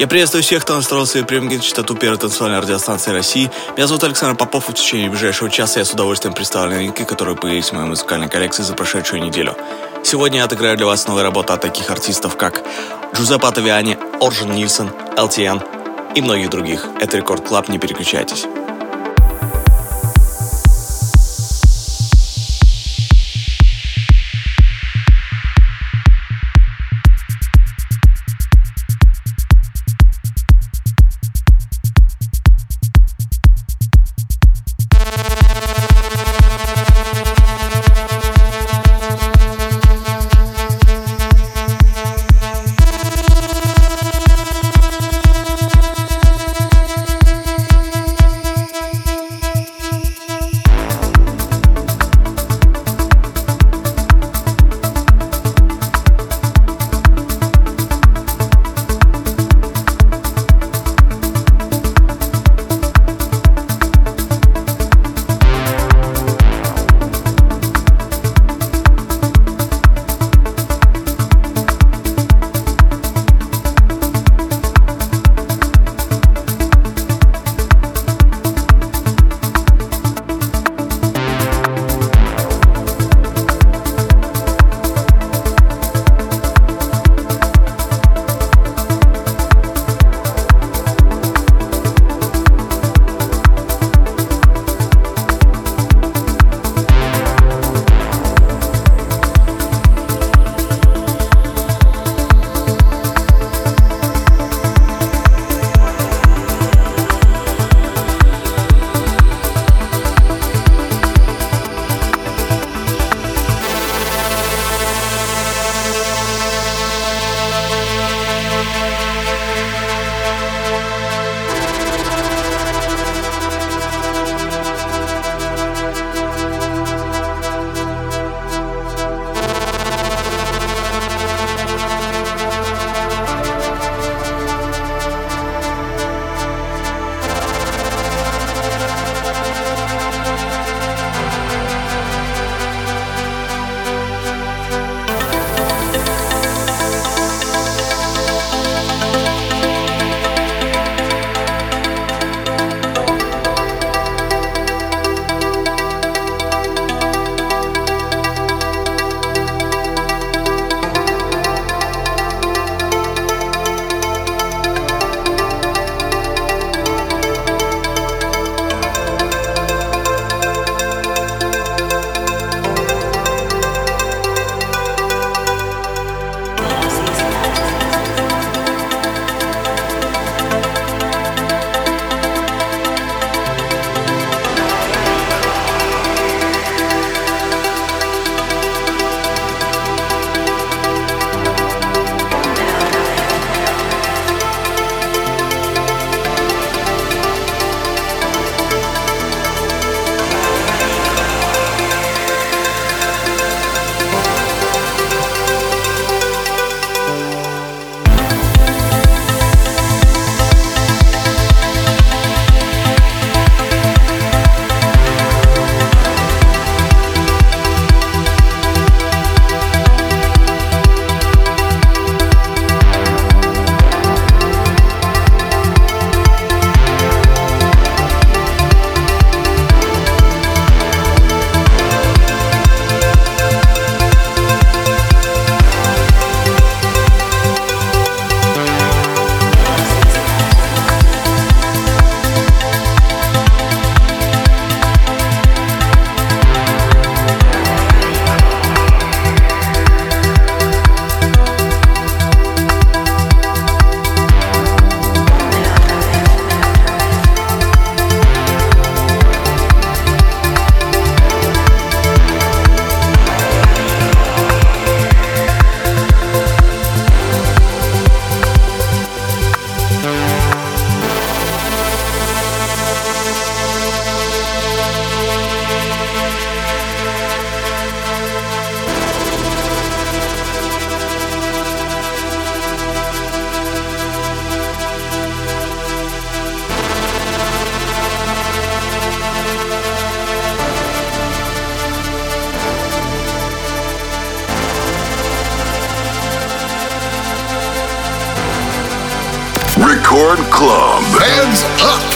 Я приветствую всех, кто настроил свои приемники частоту первой танцевальной радиостанции России. Меня зовут Александр Попов, и в течение ближайшего часа я с удовольствием представлю новинки, которые появились в моей музыкальной коллекции за прошедшую неделю. Сегодня я отыграю для вас новые работы от таких артистов, как Джузеппе Атавиани, Оржен Нильсон, LTN и многих других. Это Рекорд Клаб, не переключайтесь. Club. Hands up!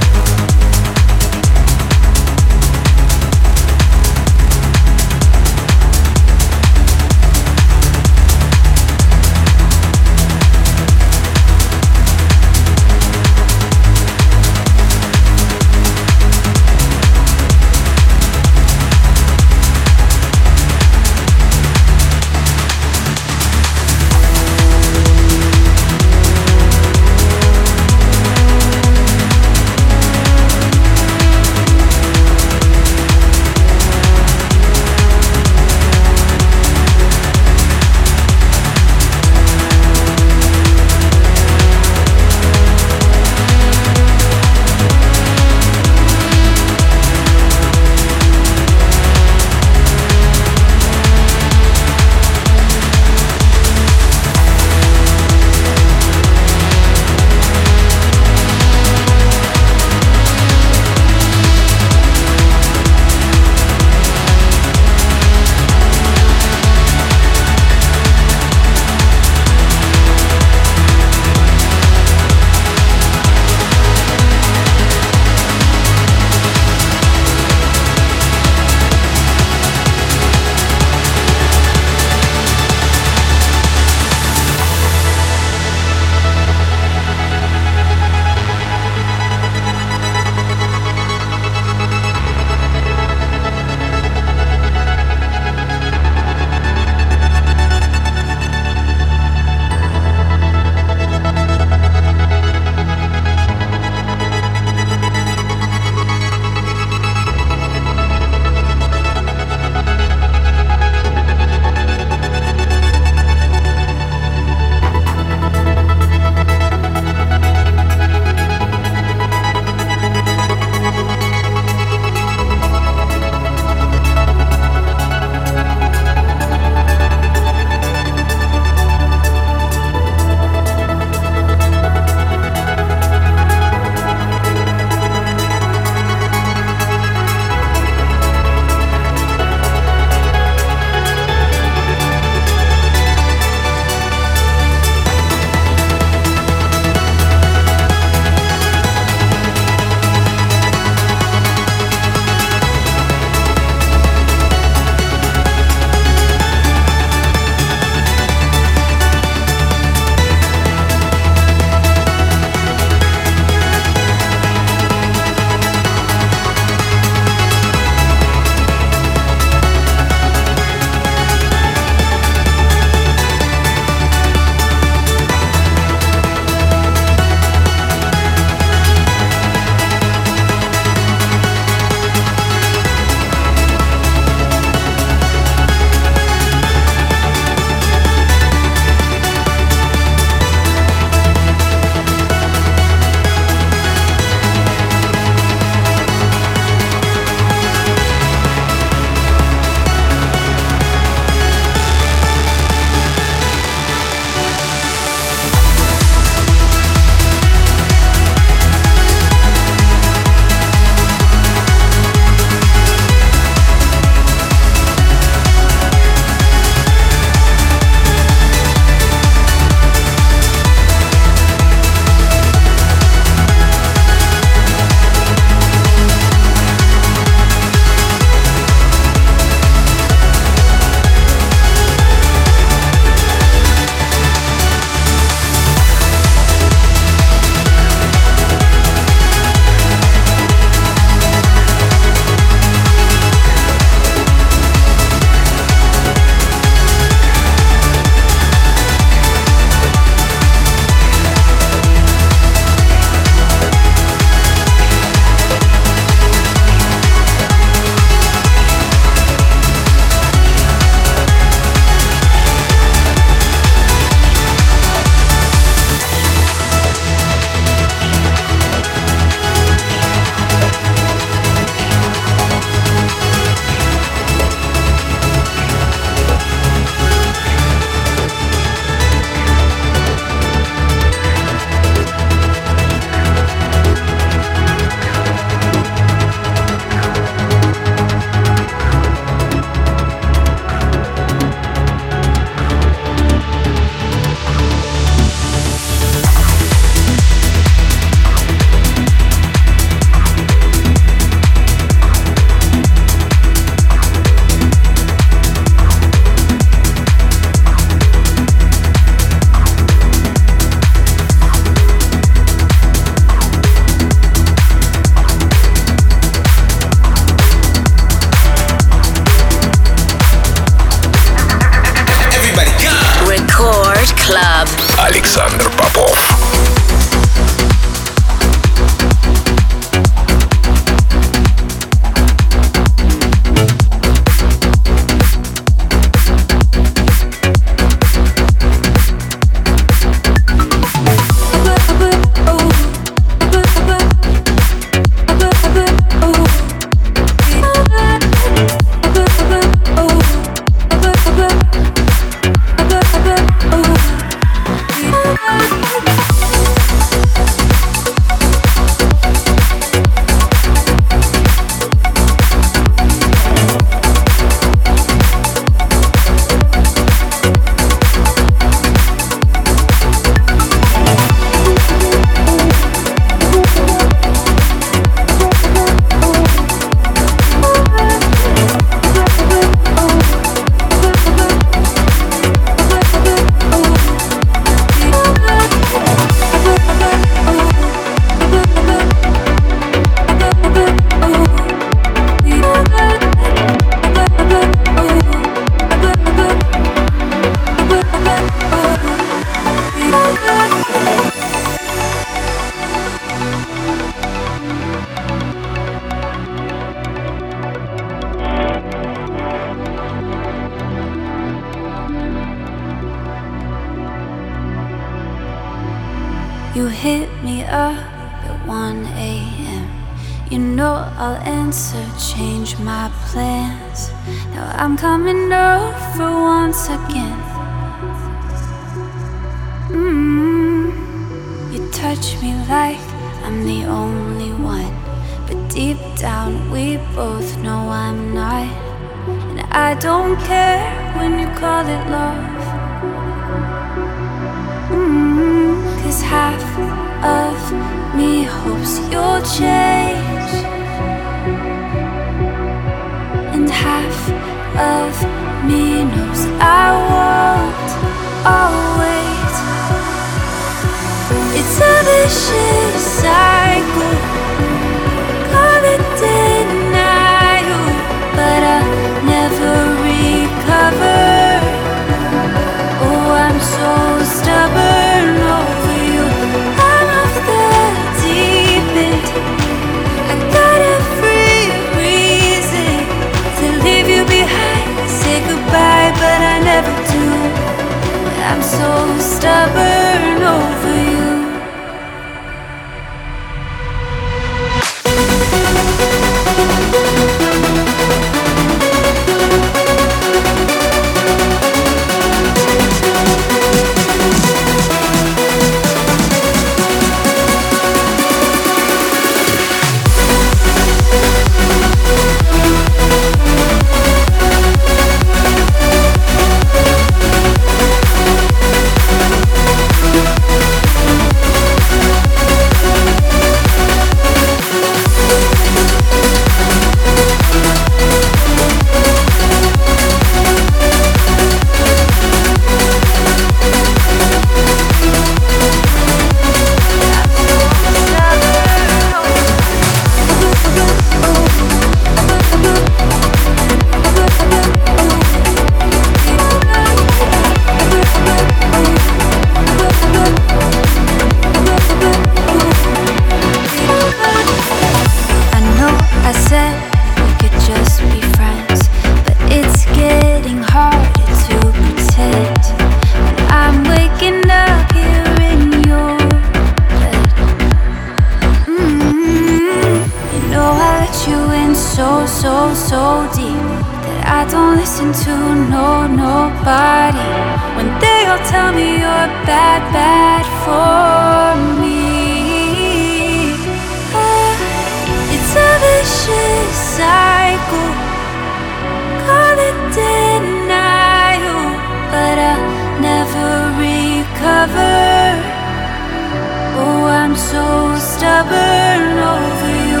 so stubborn over you.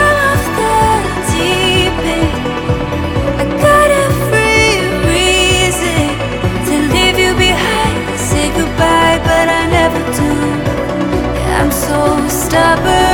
I'm off the deep end. I got every reason to leave you behind, say goodbye, but I never do. I'm so stubborn.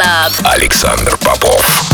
Club. Александр Попов.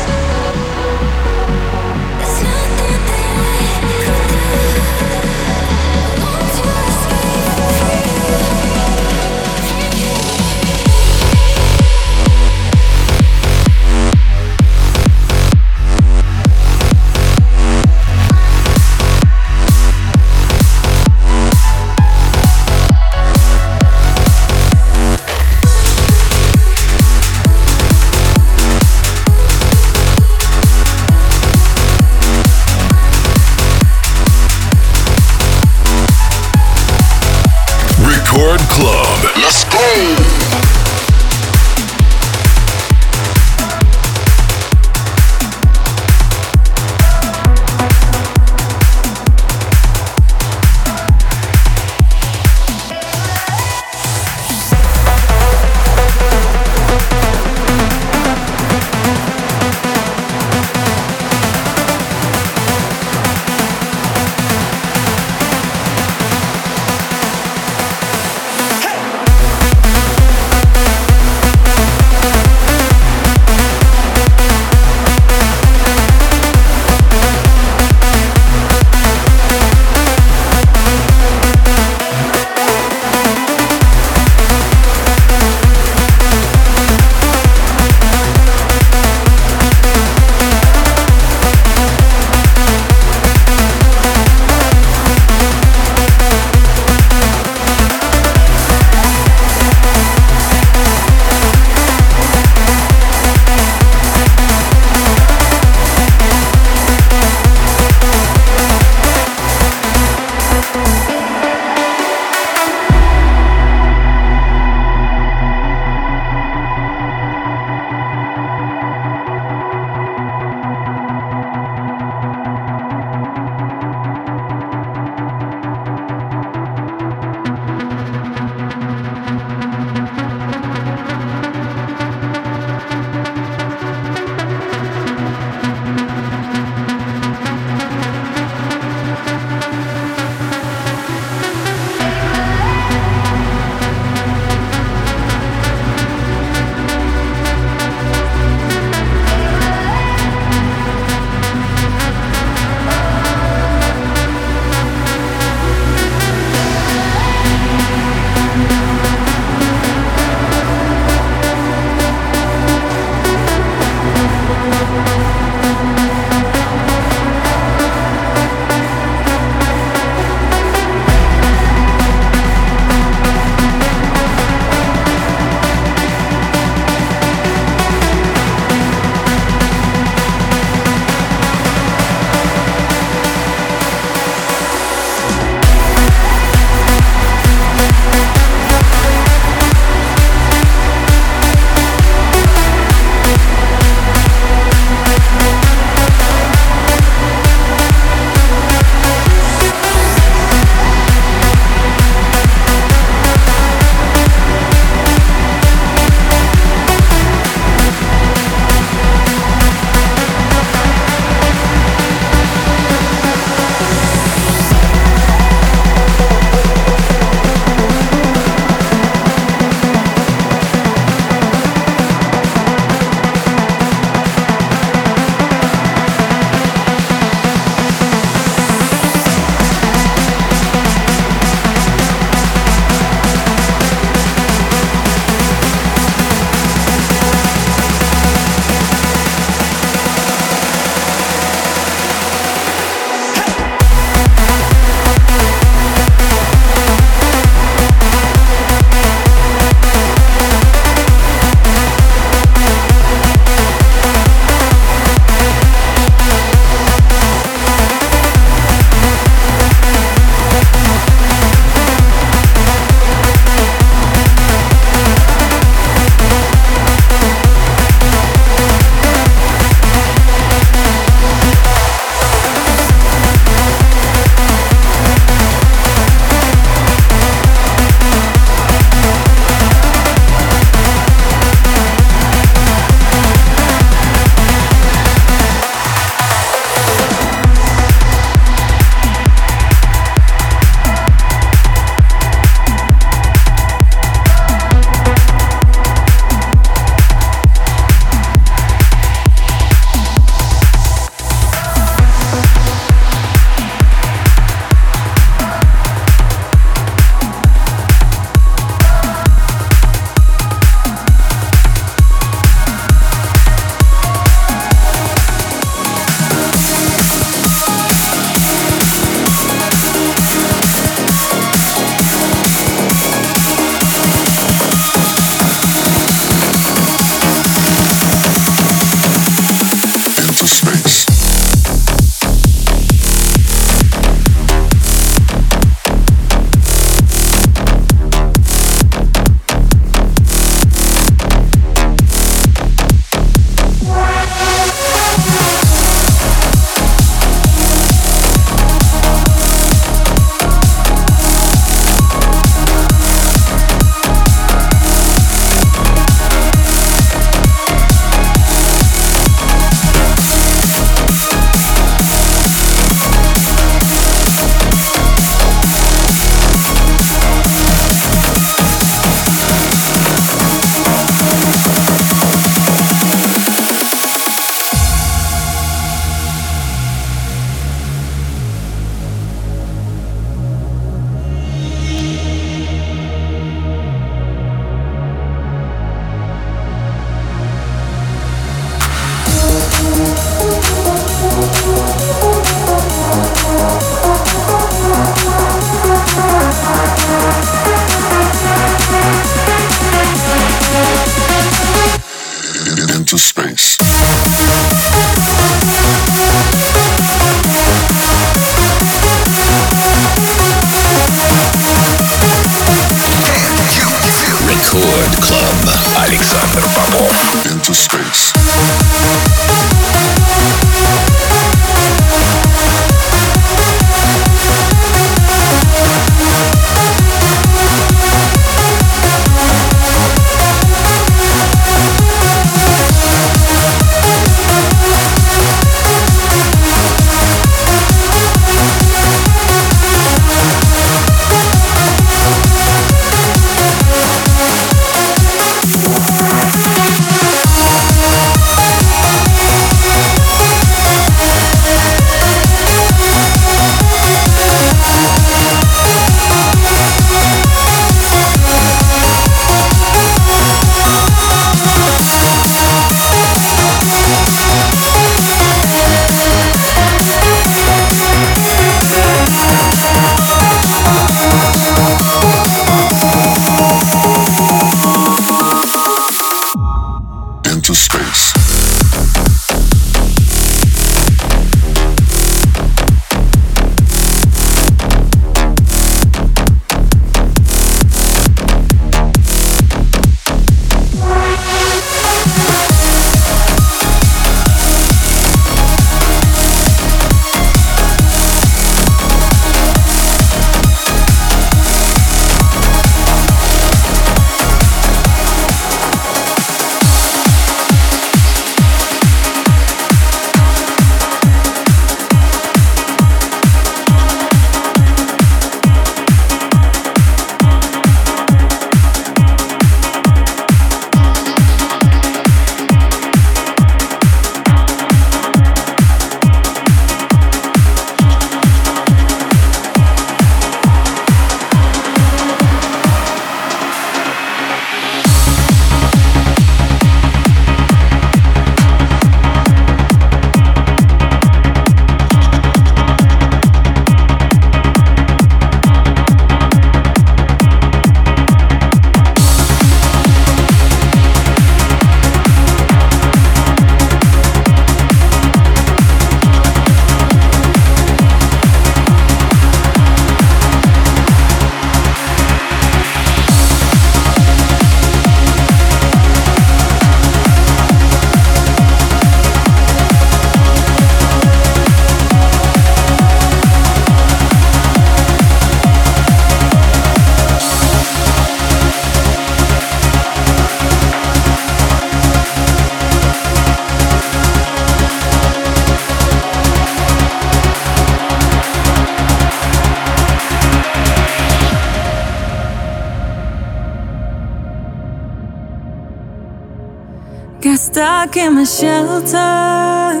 Shelter.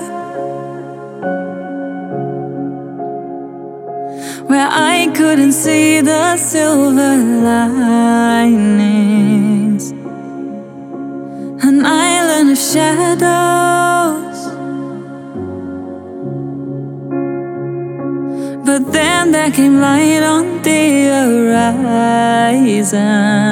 Where I couldn't see the silver linings, an island of shadows. But then there came light on the horizon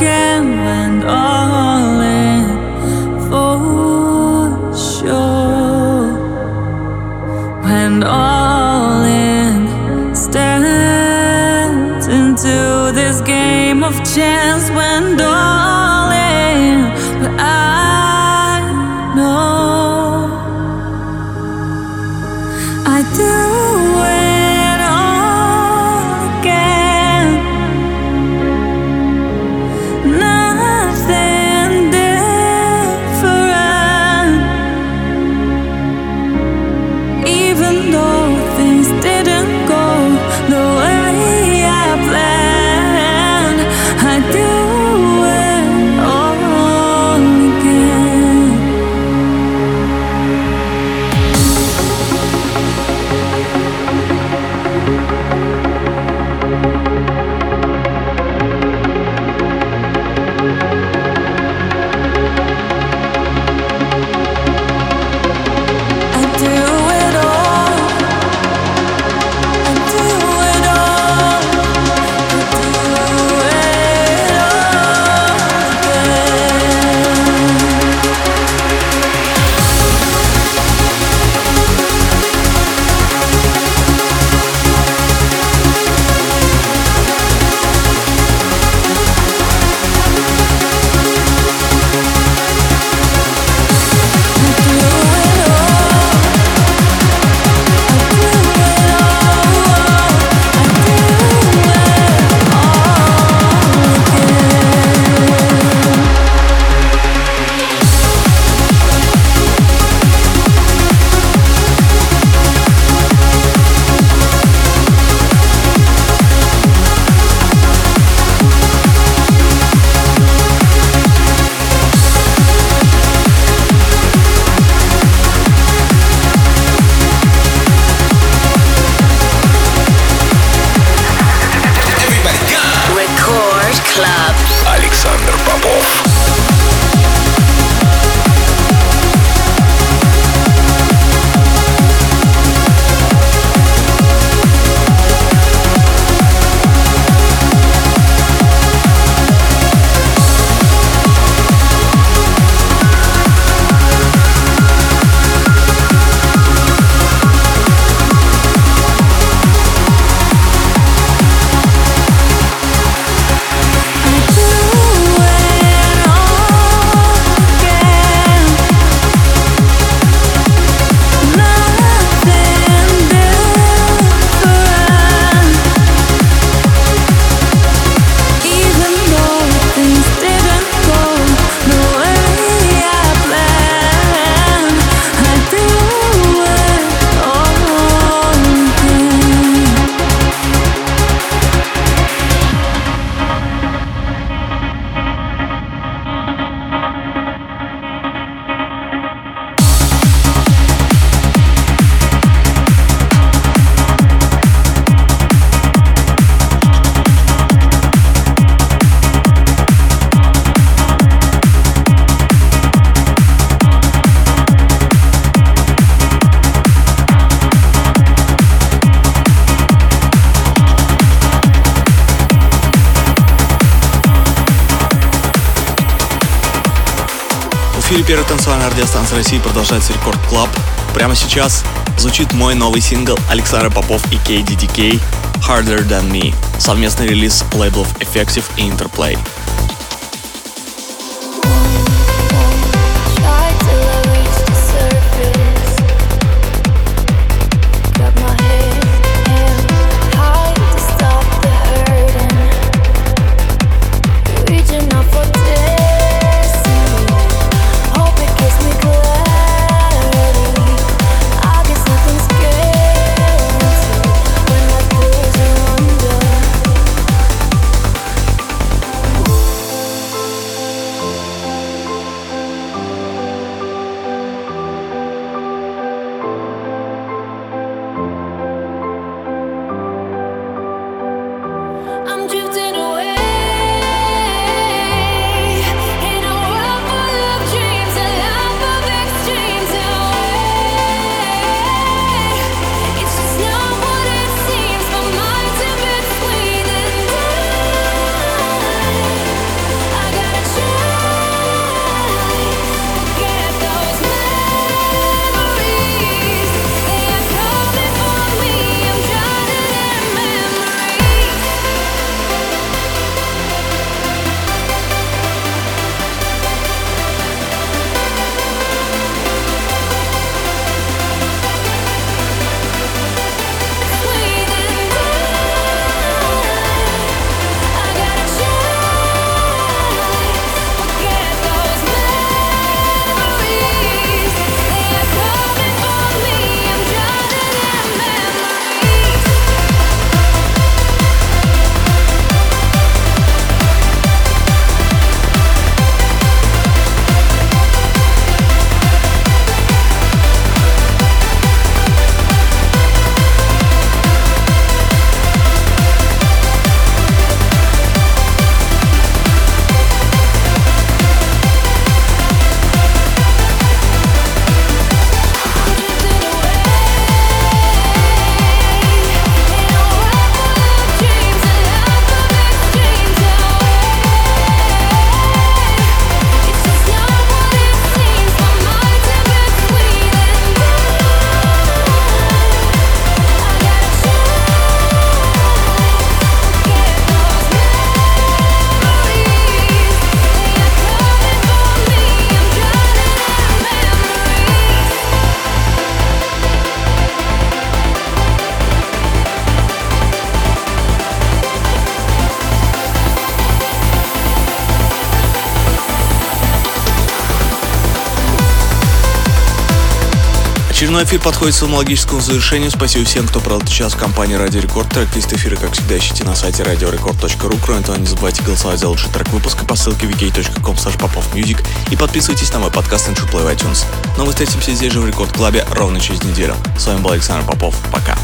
again, went all in for sure. Went all in, stepped into this game of chance, продолжается Рекорд Клаб. Прямо сейчас звучит мой новый сингл Александр Попов и KDDK Harder Than Me. Совместный релиз лейблов Effective и Interplay. Очередной эфир подходит к своему логическому завершению. Спасибо всем, кто провел этот час в компании Радио Рекорд. Трек-лист эфира, как всегда, ищите на сайте radiorecord.ru. Кроме того, не забывайте голосовать за лучший трек выпуска по ссылке wiki.com popofmusic и подписывайтесь на мой подкаст и Play в iTunes. Но мы встретимся здесь же в Рекорд Клабе ровно через неделю. С вами был Александр Попов. Пока.